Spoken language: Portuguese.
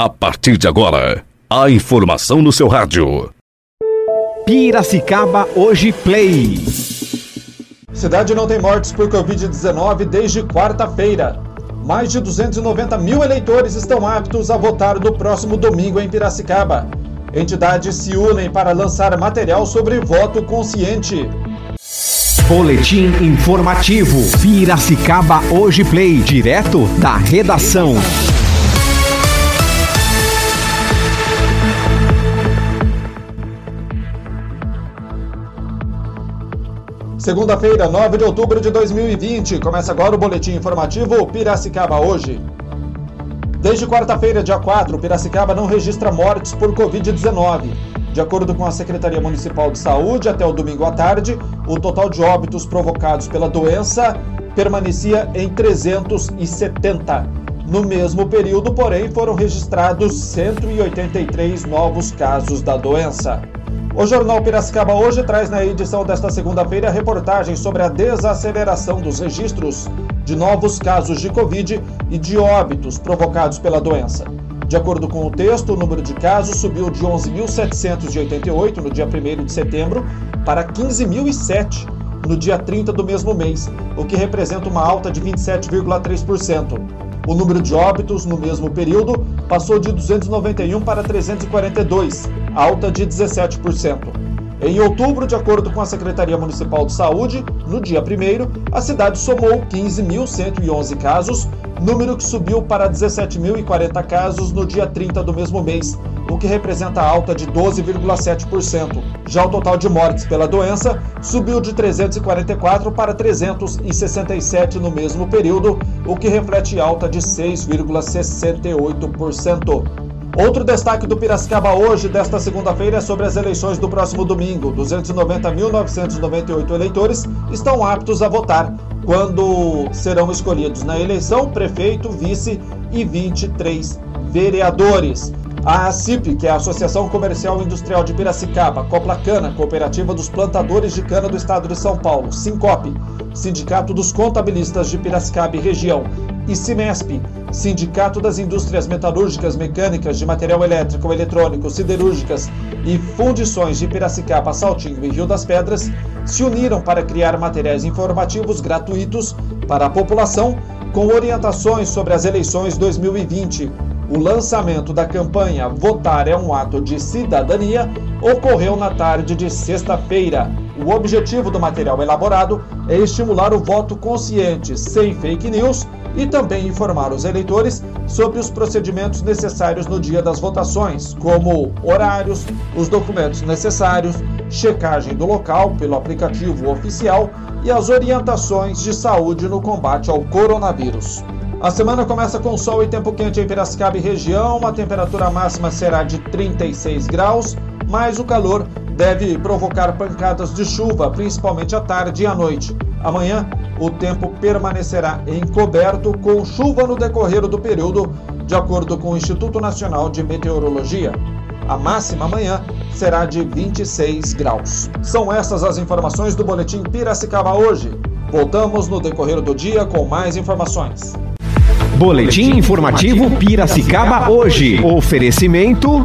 A partir de agora, a informação no seu rádio. Piracicaba Hoje Play. Cidade não tem mortes por Covid-19 desde quarta-feira. Mais de 290 mil eleitores estão aptos a votar no próximo domingo em Piracicaba. Entidades se unem para lançar material sobre voto consciente. Boletim informativo. Piracicaba Hoje Play. Direto da redação. Segunda-feira, 9 de outubro de 2020. Começa agora o boletim informativo Piracicaba hoje. Desde quarta-feira, dia 4, Piracicaba não registra mortes por Covid-19. De acordo com a Secretaria Municipal de Saúde, até o domingo à tarde, o total de óbitos provocados pela doença permanecia em 370. No mesmo período, porém, foram registrados 183 novos casos da doença. O Jornal Piracicaba hoje traz na edição desta segunda-feira reportagem sobre a desaceleração dos registros de novos casos de Covid e de óbitos provocados pela doença. De acordo com o texto, o número de casos subiu de 11.788 no dia 1 de setembro para 15.007 no dia 30 do mesmo mês, o que representa uma alta de 27,3%. O número de óbitos no mesmo período passou de 291 para 342, alta de 17%. Em outubro, de acordo com a Secretaria Municipal de Saúde, no dia 1, a cidade somou 15.111 casos, número que subiu para 17.040 casos no dia 30 do mesmo mês, o que representa alta de 12,7%. Já o total de mortes pela doença subiu de 344 para 367 no mesmo período, o que reflete alta de 6,68%. Outro destaque do Piracicaba hoje, desta segunda-feira, é sobre as eleições do próximo domingo. 290.998 eleitores estão aptos a votar, quando serão escolhidos na eleição prefeito, vice e 23 vereadores. A ACIP, que é a Associação Comercial e Industrial de Piracicaba, Coplacana, Cooperativa dos Plantadores de Cana do Estado de São Paulo, Sincope, Sindicato dos Contabilistas de Piracicaba e Região e Cimesp, Sindicato das Indústrias Metalúrgicas, Mecânicas, de Material Elétrico, Eletrônico, Siderúrgicas e Fundições de Piracicaba, Saltinho e Rio das Pedras, se uniram para criar materiais informativos gratuitos para a população com orientações sobre as eleições 2020. O lançamento da campanha Votar é um ato de cidadania ocorreu na tarde de sexta-feira. O objetivo do material elaborado é estimular o voto consciente, sem fake news e também informar os eleitores sobre os procedimentos necessários no dia das votações, como horários, os documentos necessários, checagem do local pelo aplicativo oficial e as orientações de saúde no combate ao coronavírus. A semana começa com sol e tempo quente em Piracicaba e região. A temperatura máxima será de 36 graus, mas o calor deve provocar pancadas de chuva, principalmente à tarde e à noite. Amanhã, o tempo permanecerá encoberto com chuva no decorrer do período, de acordo com o Instituto Nacional de Meteorologia. A máxima amanhã será de 26 graus. São essas as informações do Boletim Piracicaba hoje. Voltamos no decorrer do dia com mais informações. Boletim informativo Piracicaba hoje. Oferecimento.